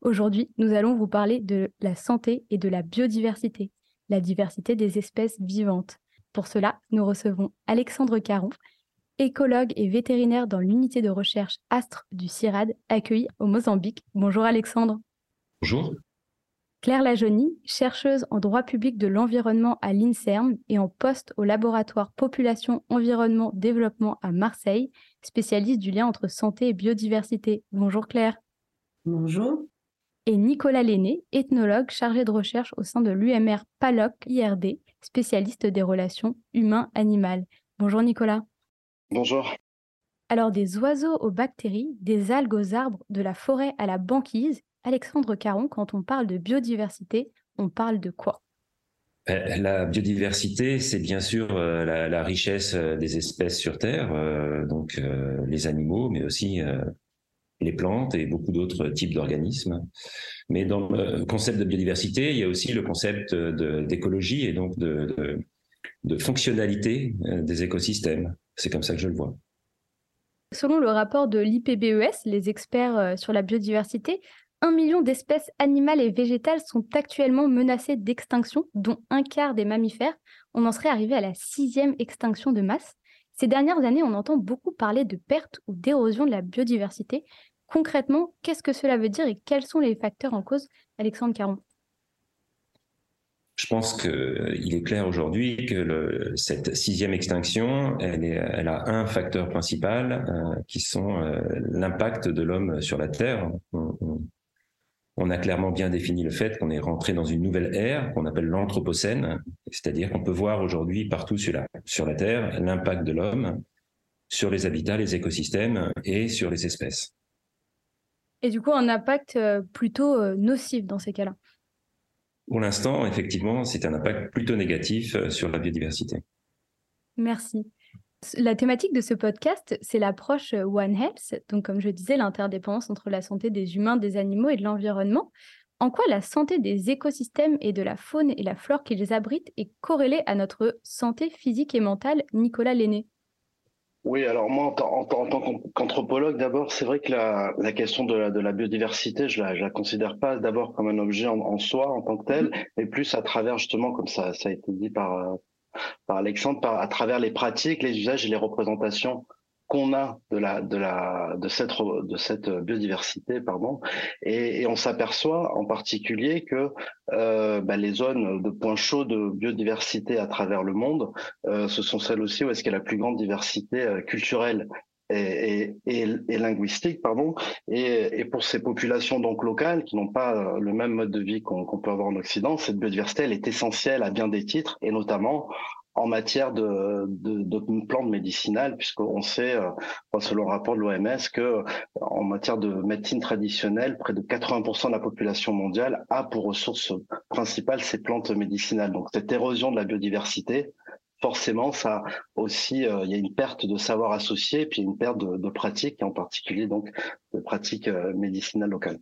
Aujourd'hui, nous allons vous parler de la santé et de la biodiversité, la diversité des espèces vivantes. Pour cela, nous recevons Alexandre Caron, écologue et vétérinaire dans l'unité de recherche Astre du CIRAD, accueilli au Mozambique. Bonjour Alexandre. Bonjour. Claire Lajonie, chercheuse en droit public de l'environnement à l'INSERM et en poste au laboratoire Population, Environnement, Développement à Marseille, spécialiste du lien entre santé et biodiversité. Bonjour Claire. Bonjour. Et Nicolas Lenné, ethnologue chargé de recherche au sein de l'UMR PALOC IRD, spécialiste des relations humain-animal. Bonjour Nicolas. Bonjour. Alors des oiseaux aux bactéries, des algues aux arbres, de la forêt à la banquise, Alexandre Caron, quand on parle de biodiversité, on parle de quoi? Euh, la biodiversité, c'est bien sûr euh, la, richesse euh, des espèces sur Terre, donc les animaux, mais aussi les plantes et beaucoup d'autres types d'organismes. Mais dans le concept de biodiversité, il y a aussi le concept d'écologie et donc de, fonctionnalité des écosystèmes. C'est comme ça que je le vois. Selon le rapport de l'IPBES, les experts euh, sur la biodiversité, un million d'espèces animales et végétales sont actuellement menacées d'extinction, dont un quart des mammifères. On en serait arrivé à la sixième extinction de masse. Ces dernières années, on entend beaucoup parler de perte ou d'érosion de la biodiversité. Concrètement, qu'est-ce que cela veut dire et quels sont les facteurs en cause? Alexandre Caron je pense qu'il euh, est clair aujourd'hui que cette sixième extinction, elle, a un facteur principal euh, qui sont euh, l'impact de l'homme sur la Terre. A clairement bien défini le fait qu'on est rentré dans une nouvelle ère qu'on appelle l'anthropocène, c'est-à-dire qu'on peut voir aujourd'hui partout sur la, sur la Terre l'impact de l'homme sur les habitats, les écosystèmes et sur les espèces. Et du coup, un impact plutôt nocif dans ces cas-là. Pour l'instant, effectivement, c'est un impact plutôt négatif euh, sur la biodiversité. Merci. La thématique de ce podcast, c'est l'approche euh, One Health, donc comme je disais, l'interdépendance entre la santé des humains, des animaux et de l'environnement. En quoi la santé des écosystèmes et de la faune et la flore qu'ils abritent est corrélée à notre santé physique et mentale, Nicolas Lenné oui, alors moi, en, tant qu'anthropologue, d'abord, c'est vrai que la, question de la, biodiversité, je la, la considère pas d'abord comme un objet en, soi, en tant que tel, mm-hmm. mais plus à travers justement, comme ça, ça a été dit par, par Alexandre, par, à travers les pratiques, les usages et les représentations qu'on a de la de la de cette de cette biodiversité pardon. Et, on s'aperçoit en particulier que euh, bah, les zones de points chauds de biodiversité à travers le monde euh, ce sont celles aussi où est-ce qu'il y a la plus grande diversité euh, culturelle et, et, et, linguistique pardon et, et, pour ces populations donc locales qui n'ont pas euh, le même mode de vie qu'on peut avoir en Occident cette biodiversité elle est essentielle à bien des titres et notamment en matière de, de, de plantes médicinales, puisqu'on sait, euh, selon le rapport de l'OMS, que en matière de médecine traditionnelle, près de 80% de la population mondiale a pour ressource principale ces plantes médicinales. Donc cette érosion de la biodiversité, forcément, ça aussi, euh, il y a une perte de savoir associé, puis une perte de, pratiques, et en particulier donc de pratiques euh, médicinales locales.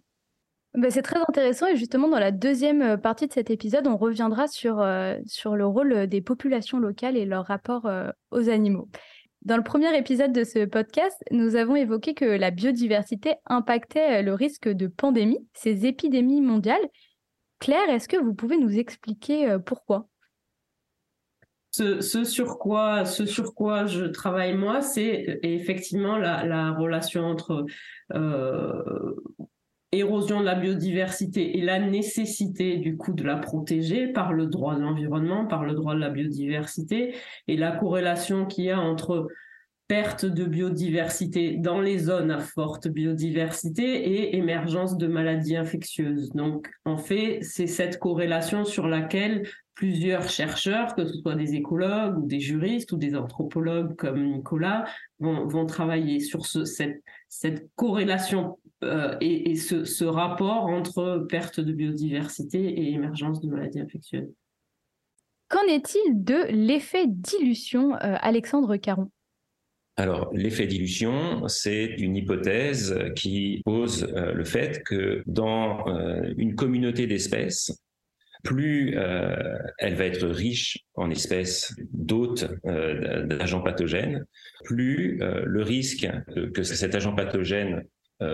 Bah, c'est très intéressant et justement dans la deuxième euh, partie de cet épisode, on reviendra sur, sur le rôle des populations locales et leur rapport aux animaux. Dans le premier épisode de ce podcast, nous avons évoqué que la biodiversité impactait le risque de pandémie, ces épidémies mondiales. Claire, est-ce que vous pouvez nous expliquer pourquoi? Ce, sur quoi, je travaille moi, c'est effectivement la, la relation entre euh, érosion de la biodiversité et la nécessité du coup de la protéger par le droit de l'environnement, par le droit de la biodiversité et la corrélation qu'il y a entre perte de biodiversité dans les zones à forte biodiversité et émergence de maladies infectieuses. Donc, en fait, c'est cette corrélation sur laquelle plusieurs chercheurs, que ce soit des écologues ou des juristes ou des anthropologues comme Nicolas, vont, vont travailler sur ce, cette, cette corrélation euh, et, et ce, ce, rapport entre perte de biodiversité et émergence de maladies infectieuses. Qu'en est-il de l'effet dilution, euh, Alexandre Caron? Alors, l'effet dilution, c'est une hypothèse qui pose euh, le fait que dans euh, une communauté d'espèces, plus euh, elle va être riche en espèces d'hôtes d'agents pathogènes, plus le risque que cet agent pathogène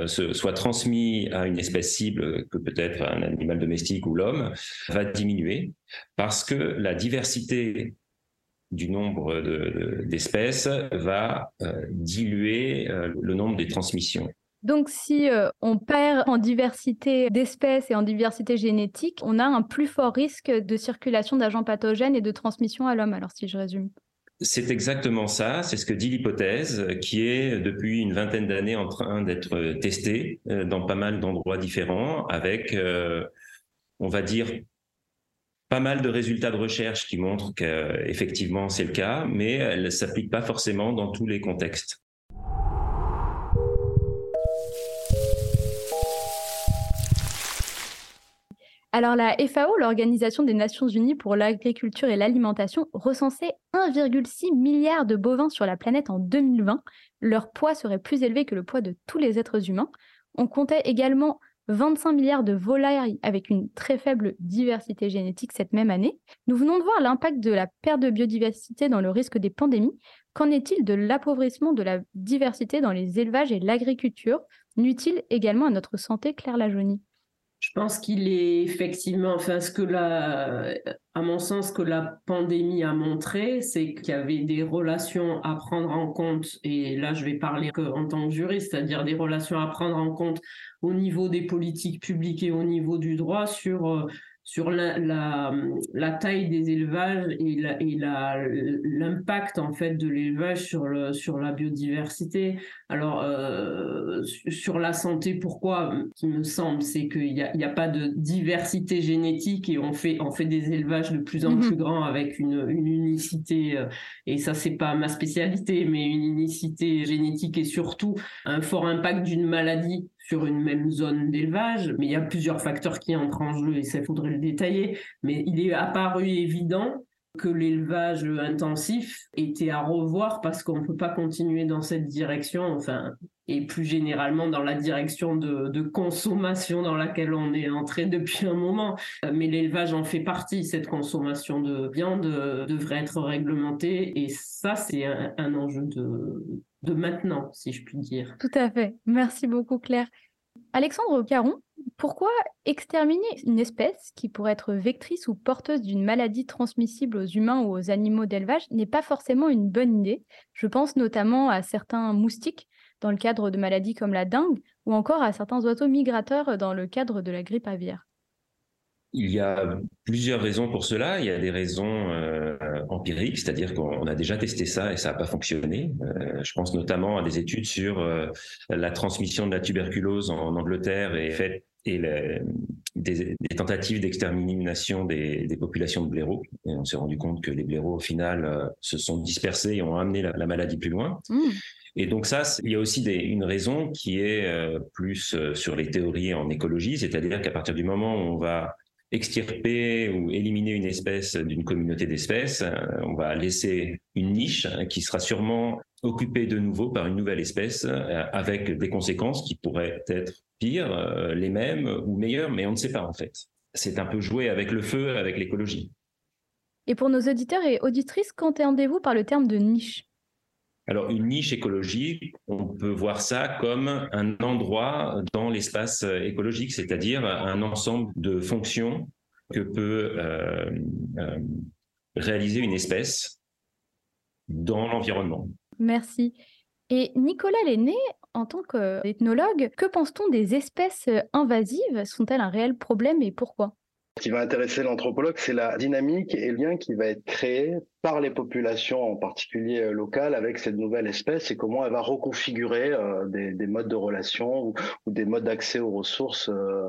soit transmis à une espèce cible, que peut-être un animal domestique ou l'homme, va diminuer parce que la diversité du nombre d'espèces va euh, diluer euh, le nombre des transmissions. Donc si euh, on perd en diversité d'espèces et en diversité génétique, on a un plus fort risque de circulation d'agents pathogènes et de transmission à l'homme, alors si je résume. C'est exactement ça, c'est ce que dit l'hypothèse, qui est depuis une vingtaine d'années en train d'être testée dans pas mal d'endroits différents, avec, on va dire, pas mal de résultats de recherche qui montrent qu'effectivement c'est le cas, mais elle ne s'applique pas forcément dans tous les contextes. Alors la FAO, l'Organisation des Nations Unies pour l'agriculture et l'alimentation, recensait 1,6 milliard de bovins sur la planète en 2020. Leur poids serait plus élevé que le poids de tous les êtres humains. On comptait également 25 milliards de volailles avec une très faible diversité génétique cette même année. Nous venons de voir l'impact de la perte de biodiversité dans le risque des pandémies. Qu'en est-il de l'appauvrissement de la diversité dans les élevages et l'agriculture? Nuit-il également à notre santé, Claire Lajonie je pense qu'il est effectivement, enfin, ce que la, à mon sens, que la pandémie a montré, c'est qu'il y avait des relations à prendre en compte, et là je vais parler en tant que juriste, c'est-à-dire des relations à prendre en compte au niveau des politiques publiques et au niveau du droit sur euh, sur la, la, la, taille des élevages et l'impact en fait de l'élevage sur, le, sur la biodiversité. Alors euh, sur la santé, pourquoi Qui me semble, c'est qu'il n'y a, y a pas de diversité génétique et on fait, on fait des élevages de plus en mm-hmm. plus grands avec une, une unicité. Euh, et ça, c'est pas ma spécialité, mais une unicité génétique et surtout un fort impact d'une maladie sur une même zone d'élevage, mais il y a plusieurs facteurs qui entrent en jeu et ça faudrait le détailler. Mais il est apparu évident que l'élevage intensif était à revoir parce qu'on ne peut pas continuer dans cette direction, enfin, et plus généralement dans la direction de, consommation dans laquelle on est entré depuis un moment. Mais l'élevage en fait partie. Cette consommation de viande devrait être réglementée et ça, c'est un enjeu de, de maintenant, si je puis dire. Tout à fait. Merci beaucoup, Claire. Alexandre Caron, pourquoi exterminer une espèce qui pourrait être vectrice ou porteuse d'une maladie transmissible aux humains ou aux animaux d'élevage n'est pas forcément une bonne idée? Je pense notamment à certains moustiques dans le cadre de maladies comme la dengue ou encore à certains oiseaux migrateurs dans le cadre de la grippe aviaire. Il y a plusieurs raisons pour cela. Il y a des raisons euh, empiriques, c'est-à-dire qu'on a déjà testé ça et ça n'a pas fonctionné. Euh, je pense notamment à des études sur euh, la transmission de la tuberculose en, Angleterre et, fait, et des, tentatives d'extermination des, des, populations de blaireaux. Et on s'est rendu compte que les blaireaux, au final, se sont dispersés et ont amené la, maladie plus loin. Mmh. Et donc ça, il y a aussi des, une raison qui est plus sur les théories en écologie, c'est-à-dire qu'à partir du moment où on va extirper ou éliminer une espèce d'une communauté d'espèces, euh, on va laisser une niche qui sera sûrement occupée de nouveau par une nouvelle espèce euh, avec des conséquences qui pourraient être pires, euh, les mêmes ou meilleures, mais on ne sait pas en fait. C'est un peu jouer avec le feu, avec l'écologie. Et pour nos auditeurs et auditrices, qu'entendez-vous par le terme de niche? Alors, une niche écologique, on peut voir ça comme un endroit dans l'espace écologique, c'est-à-dire un ensemble de fonctions que peut euh, euh, réaliser une espèce dans l'environnement. Merci. Et Nicolas Lenné, en tant qu'ethnologue, que pense-t-on des espèces invasives? Sont-elles un réel problème et pourquoi? Qui va intéresser l'anthropologue, c'est la dynamique et le lien qui va être créé par les populations, en particulier euh, locales, avec cette nouvelle espèce et comment elle va reconfigurer euh, des, modes de relation ou, des modes d'accès aux ressources euh,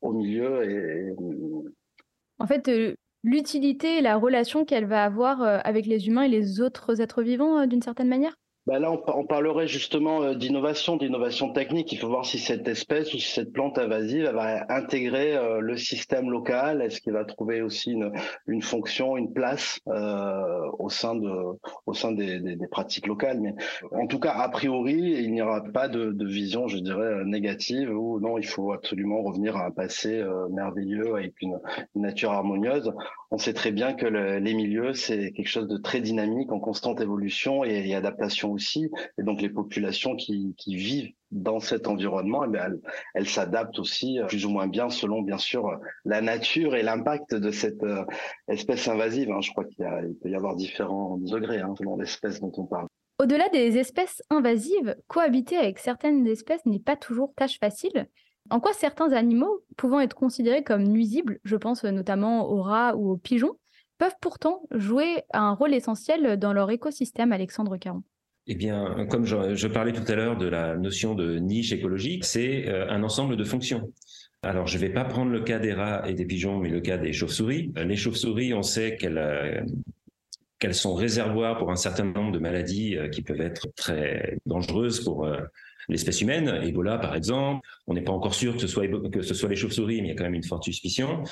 au milieu. En fait, l'utilité et la relation qu'elle va avoir avec les humains et les autres êtres vivants d'une certaine manière? Bah là, on, parlerait justement euh, d'innovation, d'innovation technique. Il faut voir si cette espèce ou si cette plante invasive va intégrer euh, le système local. Est-ce qu'il va trouver aussi une, une fonction, une place euh, au sein de, au sein des, des, pratiques locales? Mais en tout cas, a priori, il n'y aura pas de, de, vision, je dirais, négative ou non, il faut absolument revenir à un passé euh, merveilleux avec une, nature harmonieuse. On sait très bien que le, les milieux, c'est quelque chose de très dynamique, en constante évolution et adaptation Et donc les populations qui, qui vivent dans cet environnement, eh bien, elles, s'adaptent aussi euh, plus ou moins bien selon bien sûr euh, la nature et l'impact de cette euh, espèce invasive. Hein. Je crois qu'il peut y avoir différents degrés hein, selon l'espèce dont on parle. Au-delà des espèces invasives, cohabiter avec certaines espèces n'est pas toujours tâche facile. En quoi certains animaux, pouvant être considérés comme nuisibles, je pense notamment aux rats ou aux pigeons, peuvent pourtant jouer un rôle essentiel dans leur écosystème, Alexandre Caron? Eh bien, comme je, parlais tout à l'heure de la notion de niche écologique, c'est euh, un ensemble de fonctions. Alors, je ne vais pas prendre le cas des rats et des pigeons, mais le cas des chauves-souris. Euh, les chauves-souris, on sait qu'elles euh, qu'elles sont réservoirs pour un certain nombre de maladies qui peuvent être très dangereuses pour l'espèce humaine. Ebola, par exemple. On n'est pas encore sûr que ce soit, que ce soit les chauves-souris, mais il y a quand même une forte suspicion.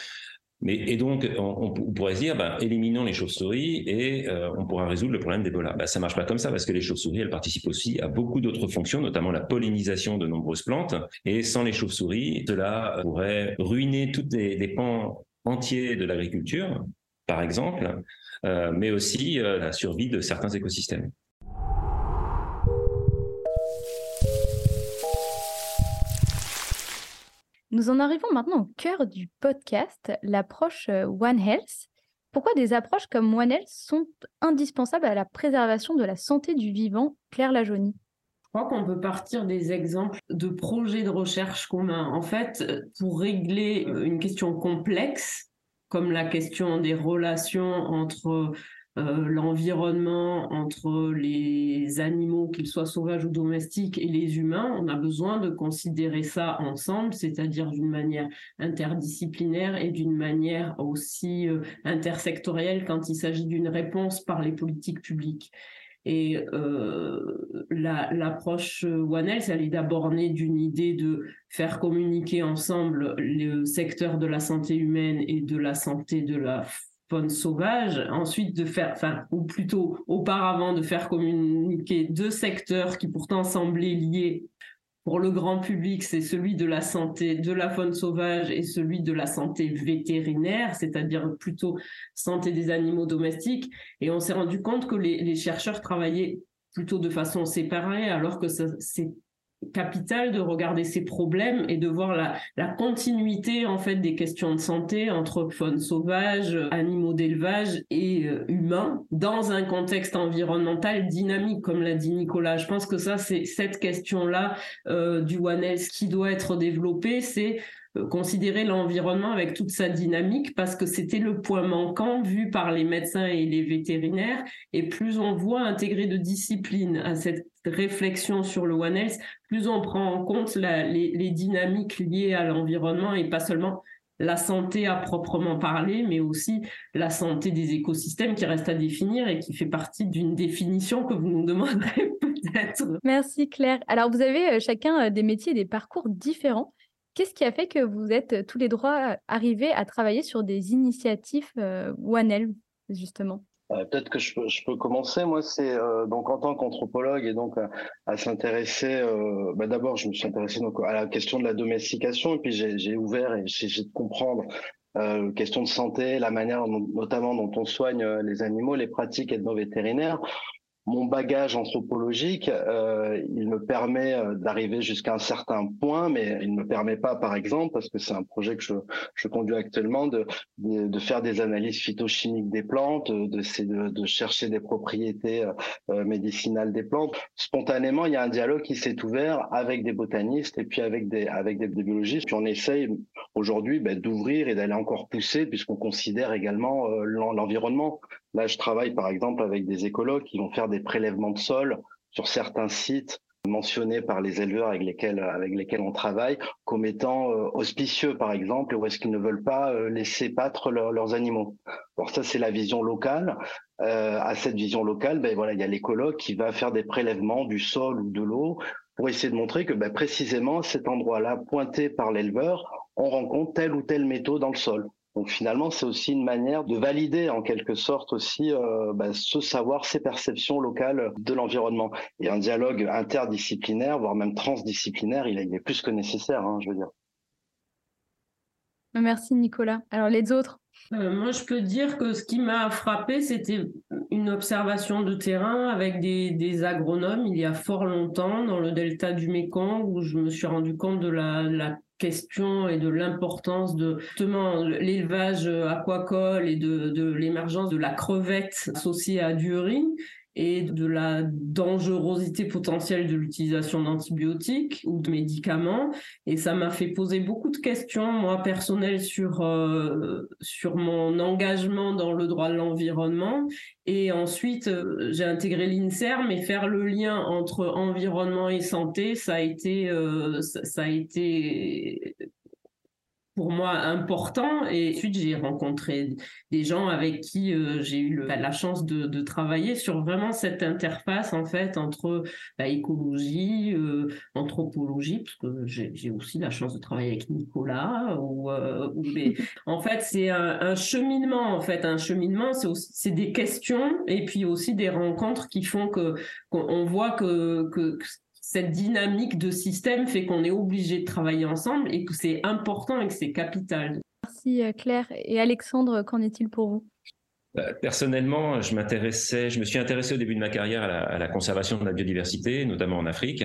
Mais, et donc, on, pourrait se dire, bah, éliminons les chauves-souris et euh, on pourra résoudre le problème d'Ebola. Bah, ça marche pas comme ça parce que les chauves-souris, elles participent aussi à beaucoup d'autres fonctions, notamment la pollinisation de nombreuses plantes. Et sans les chauves-souris, cela pourrait ruiner toutes les, les pans entiers de l'agriculture, par exemple, euh, mais aussi euh, la survie de certains écosystèmes. Nous en arrivons maintenant au cœur du podcast, l'approche euh, One Health. Pourquoi des approches comme One Health sont indispensables à la préservation de la santé du vivant? Claire Lajonie je crois qu'on peut partir des exemples de projets de recherche communs. En fait, pour régler une question complexe, comme la question des relations entre euh, l'environnement entre les animaux, qu'ils soient sauvages ou domestiques, et les humains, on a besoin de considérer ça ensemble, c'est-à-dire d'une manière interdisciplinaire et d'une manière aussi euh, intersectorielle quand il s'agit d'une réponse par les politiques publiques. Et euh, l'approche One Health, elle est d'abord née d'une idée de faire communiquer ensemble le secteur de la santé humaine et de la santé de la faune sauvage, ensuite de faire, enfin, ou plutôt auparavant de faire communiquer deux secteurs qui pourtant semblaient liés pour le grand public, c'est celui de la santé de la faune sauvage et celui de la santé vétérinaire, c'est-à-dire plutôt santé des animaux domestiques. Et on s'est rendu compte que les, les chercheurs travaillaient plutôt de façon séparée, alors que c'est capital de regarder ces problèmes et de voir la, continuité en fait des questions de santé entre faune sauvage, animaux d'élevage et euh, humains dans un contexte environnemental dynamique comme l'a dit Nicolas. Je pense que ça c'est cette question là euh, du One Health qui doit être développée, c'est considérer l'environnement avec toute sa dynamique parce que c'était le point manquant vu par les médecins et les vétérinaires. Et plus on voit intégrer de discipline à cette réflexion sur le One Health, plus on prend en compte les, dynamiques liées à l'environnement et pas seulement la santé à proprement parler, mais aussi la santé des écosystèmes qui reste à définir et qui fait partie d'une définition que vous nous demanderez peut-être. Merci Claire. Alors vous avez euh, chacun euh, des métiers et des parcours différents. Qu'est-ce qui a fait que vous êtes euh, tous les droits arrivés à travailler sur des initiatives One Health, justement? Euh, peut-être que je peux, commencer. Moi, c'est euh, donc en tant qu'anthropologue et donc à, s'intéresser. Euh, bah, D'abord, je me suis intéressé donc à la question de la domestication et puis j'ai ouvert et j'ai essayé de comprendre euh, question de santé, la manière notamment dont on soigne les animaux, les pratiques ethno-vétérinaires mon bagage anthropologique, euh, il me permet euh, d'arriver jusqu'à un certain point, mais il ne me permet pas, par exemple, parce que c'est un projet que je, je conduis actuellement, de, de, faire des analyses phytochimiques des plantes, de, de, de chercher des propriétés euh, médicinales des plantes. Spontanément, il y a un dialogue qui s'est ouvert avec des botanistes et puis avec des, avec des, biologistes. Puis on essaye aujourd'hui ben, d'ouvrir et d'aller encore pousser, puisqu'on considère également l'environnement. Là, je travaille par exemple avec des écologues qui vont faire des prélèvements de sol sur certains sites mentionnés par les éleveurs avec lesquels on travaille comme étant euh, auspicieux par exemple ou est-ce qu'ils ne veulent pas euh, laisser battre leurs animaux. Alors ça c'est la vision locale. Euh, à cette vision locale, ben voilà, il y a l'écologue qui va faire des prélèvements du sol ou de l'eau pour essayer de montrer que ben, précisément cet endroit-là pointé par l'éleveur, on rencontre telle ou telle métaux dans le sol. Donc finalement, c'est aussi une manière de valider en quelque sorte aussi euh, bah, ce savoir, ces perceptions locales de l'environnement. Et un dialogue interdisciplinaire, voire même transdisciplinaire, il, est plus que nécessaire, hein, je veux dire. Merci Nicolas. Alors les autres? Euh, moi, je peux dire que ce qui m'a frappé, c'était une observation de terrain avec des, des, agronomes il y a fort longtemps dans le delta du Mékong où je me suis rendu compte de la, la et de l'importance de justement l'élevage aquacole et de, de l'émergence de la crevette associée à du riz et de la dangerosité potentielle de l'utilisation d'antibiotiques ou de médicaments. Et ça m'a fait poser beaucoup de questions, moi, personnelles, sur, euh, sur mon engagement dans le droit de l'environnement. Et ensuite, euh, j'ai intégré l'INSERM et faire le lien entre environnement et santé, ça a été, euh, ça a été pour moi important. Et ensuite, j'ai rencontré des gens avec qui euh, j'ai eu la chance de, de, travailler sur vraiment cette interface en fait entre la écologie, euh, anthropologie, parce que j'ai aussi la chance de travailler avec Nicolas. Ou, euh, en fait, c'est un, un, cheminement. En fait, un cheminement, c'est des questions et puis aussi des rencontres qui font que qu'on voit que, que cette dynamique de système fait qu'on est obligé de travailler ensemble et que c'est important et que c'est capital. Merci euh, Claire. Et Alexandre, qu'en est-il pour vous? Euh, Personnellement, je m'intéressais, je me suis intéressé au début de ma carrière à la, conservation de la biodiversité, notamment en Afrique,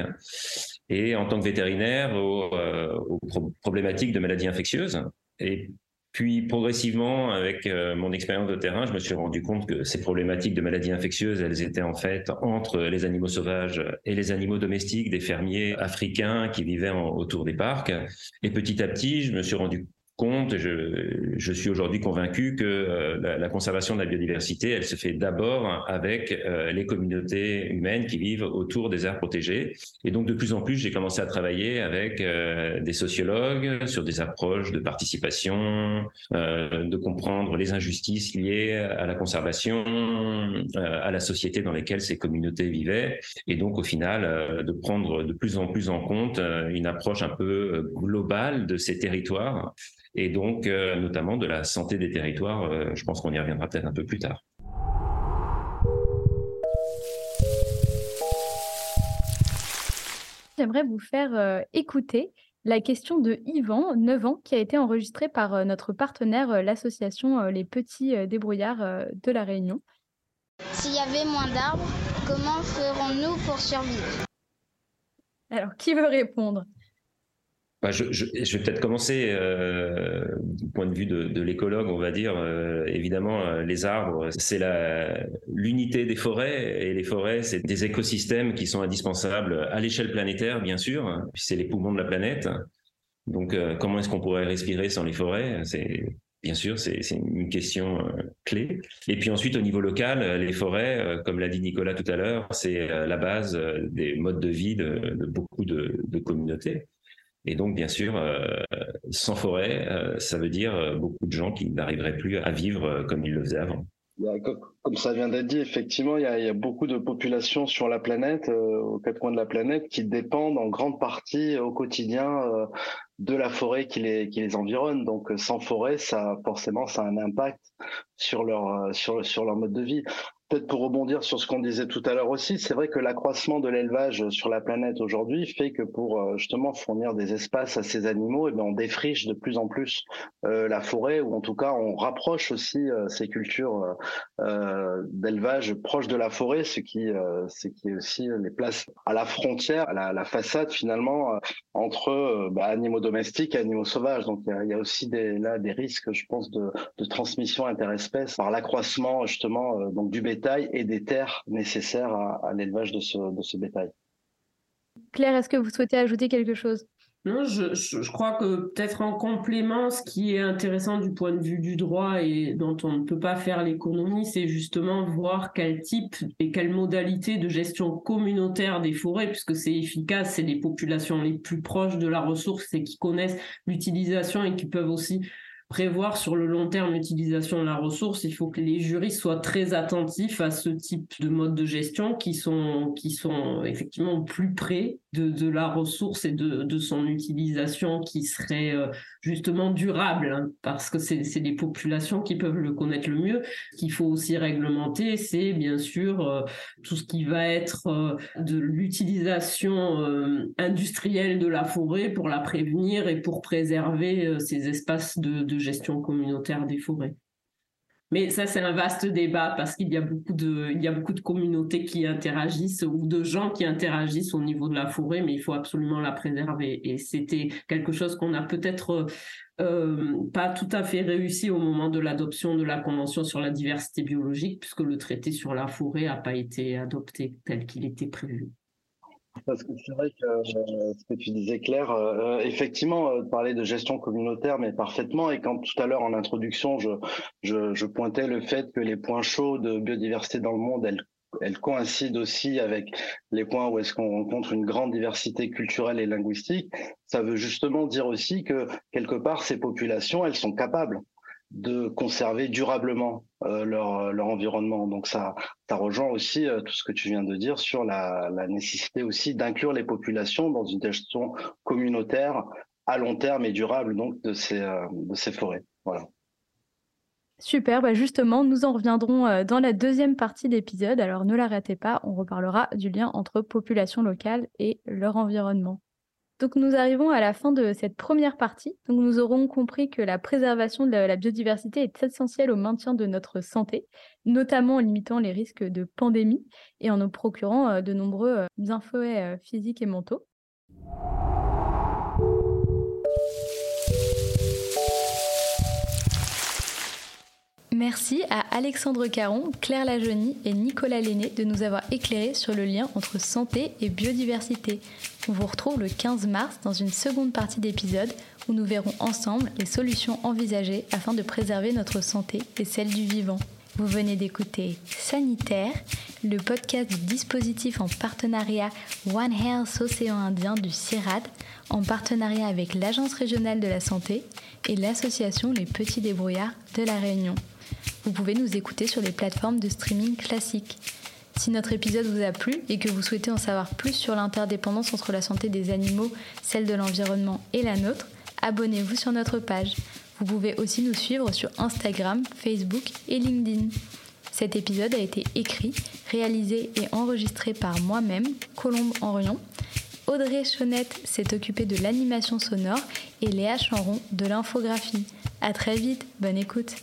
et en tant que vétérinaire aux, euh, aux problématiques de maladies infectieuses. Et puis progressivement, avec euh, mon expérience de terrain, je me suis rendu compte que ces problématiques de maladies infectieuses, elles étaient en fait entre les animaux sauvages et les animaux domestiques des fermiers africains qui vivaient autour des parcs. Et petit à petit, je me suis rendu compte, je, je suis aujourd'hui convaincu que euh, la, conservation de la biodiversité, elle se fait d'abord avec euh, les communautés humaines qui vivent autour des aires protégées. Et donc de plus en plus, j'ai commencé à travailler avec euh, des sociologues sur des approches de participation, de comprendre les injustices liées à la conservation, à la société dans laquelle ces communautés vivaient, et donc au final de prendre de plus en plus en compte une approche un peu globale de ces territoires et donc euh, notamment de la santé des territoires. Euh, je pense qu'on y reviendra peut-être un peu plus tard. J'aimerais vous faire euh, écouter la question de Yvan, 9 ans, qui a été enregistrée par notre partenaire, l'association Les Petits Débrouillards de La Réunion. S'il y avait moins d'arbres, comment ferons-nous pour survivre? Alors, qui veut répondre? Bah, je, je, je, vais peut-être commencer euh, du point de vue de, de l'écologue, on va dire. Euh, évidemment, euh, les arbres, c'est l'unité des forêts, et les forêts, c'est des écosystèmes qui sont indispensables à l'échelle planétaire, bien sûr. Puis c'est les poumons de la planète. Donc, euh, comment est-ce qu'on pourrait respirer sans les forêts? C'est Bien sûr, c'est une question clé. Et puis ensuite, au niveau local, les forêts, comme l'a dit Nicolas tout à l'heure, c'est la base des modes de vie de, de beaucoup de, de communautés. Et donc, bien sûr, euh, sans forêt, euh, ça veut dire euh, beaucoup de gens qui n'arriveraient plus à vivre comme ils le faisaient avant. Comme ça vient d'être dit, effectivement, il y, a, beaucoup de populations sur la planète, aux quatre coins de la planète, qui dépendent en grande partie au quotidien de la forêt qui les, qui les environne. Donc, sans forêt, ça forcément, ça a un impact sur leur sur leur mode de vie. Peut-être pour rebondir sur ce qu'on disait tout à l'heure aussi, c'est vrai que l'accroissement de l'élevage sur la planète aujourd'hui fait que pour euh, justement fournir des espaces à ces animaux, eh bien on défriche de plus en plus euh, la forêt, ou en tout cas on rapproche aussi euh, ces cultures euh, d'élevage proches de la forêt, ce qui, ce qui aussi les place à la frontière, à la, la façade finalement entre bah, animaux domestiques et animaux sauvages. Donc il y y a aussi des, là des risques, je pense, de, de transmission interespèce par l'accroissement justement donc du bétail et des terres nécessaires à, l'élevage de ce, bétail. Claire, est-ce que vous souhaitez ajouter quelque chose? Non, je, je, crois que peut-être en complément, ce qui est intéressant du point de vue du droit et dont on ne peut pas faire l'économie, c'est justement voir quel type et quelle modalité de gestion communautaire des forêts, puisque c'est efficace, c'est les populations les plus proches de la ressource et qui connaissent l'utilisation et qui peuvent aussi prévoir sur le long terme l'utilisation de la ressource, il faut que les juristes soient très attentifs à ce type de mode de gestion qui sont, qui sont effectivement plus près de, la ressource et de, de son utilisation qui serait euh, justement durable, hein, parce que c'est les populations qui peuvent le connaître le mieux. Ce qu'il faut aussi réglementer, c'est bien sûr euh, tout ce qui va être euh, de l'utilisation industrielle de la forêt pour la prévenir et pour préserver ces espaces de gestion communautaire des forêts. Mais ça, c'est un vaste débat parce qu'il y a beaucoup de, il y a beaucoup de communautés qui interagissent ou de gens qui interagissent au niveau de la forêt, mais il faut absolument la préserver. Et c'était quelque chose qu'on a peut-être euh, pas tout à fait réussi au moment de l'adoption de la Convention sur la diversité biologique, puisque le traité sur la forêt n'a pas été adopté tel qu'il était prévu. Parce que c'est vrai que euh, ce que tu disais, Claire, euh, euh, effectivement, parler de gestion communautaire, mais parfaitement. Et quand tout à l'heure, en introduction, je, je, je, pointais le fait que les points chauds de biodiversité dans le monde, elles, elles coïncident aussi avec les points où est-ce qu'on rencontre une grande diversité culturelle et linguistique. Ça veut justement dire aussi que, quelque part, ces populations, elles sont capables de conserver durablement euh, leur, leur environnement. Donc ça, ça rejoint aussi euh, tout ce que tu viens de dire sur la, la nécessité aussi d'inclure les populations dans une gestion communautaire à long terme et durable donc de ces, euh, de ces forêts. Voilà. Super, bah justement, nous en reviendrons dans la deuxième partie d'épisode. Alors ne la ratez pas, on reparlera du lien entre population locale et leur environnement. Donc nous arrivons à la fin de cette première partie. Donc nous aurons compris que la préservation de la, biodiversité est essentielle au maintien de notre santé, notamment en limitant les risques de pandémie et en nous procurant euh, de nombreux euh, infos euh, physiques et mentaux. Merci à Alexandre Caron, Claire Lajeunie et Nicolas Lenné de nous avoir éclairés sur le lien entre santé et biodiversité. On vous retrouve le 15 mars dans une seconde partie d'épisode où nous verrons ensemble les solutions envisagées afin de préserver notre santé et celle du vivant. Vous venez d'écouter Sanitaire, le podcast du dispositif en partenariat One Health Océan Indien du CIRAD, en partenariat avec l'Agence régionale de la santé et l'association Les Petits Débrouillards de La Réunion. Vous pouvez nous écouter sur les plateformes de streaming classiques. Si notre épisode vous a plu et que vous souhaitez en savoir plus sur l'interdépendance entre la santé des animaux, celle de l'environnement et la nôtre, abonnez-vous sur notre page. Vous pouvez aussi nous suivre sur Instagram, Facebook et LinkedIn. Cet épisode a été écrit, réalisé et enregistré par moi-même, Colombe Henrion. Audrey Chonette s'est occupée de l'animation sonore et Léa Chanron de l'infographie. À très vite, bonne écoute.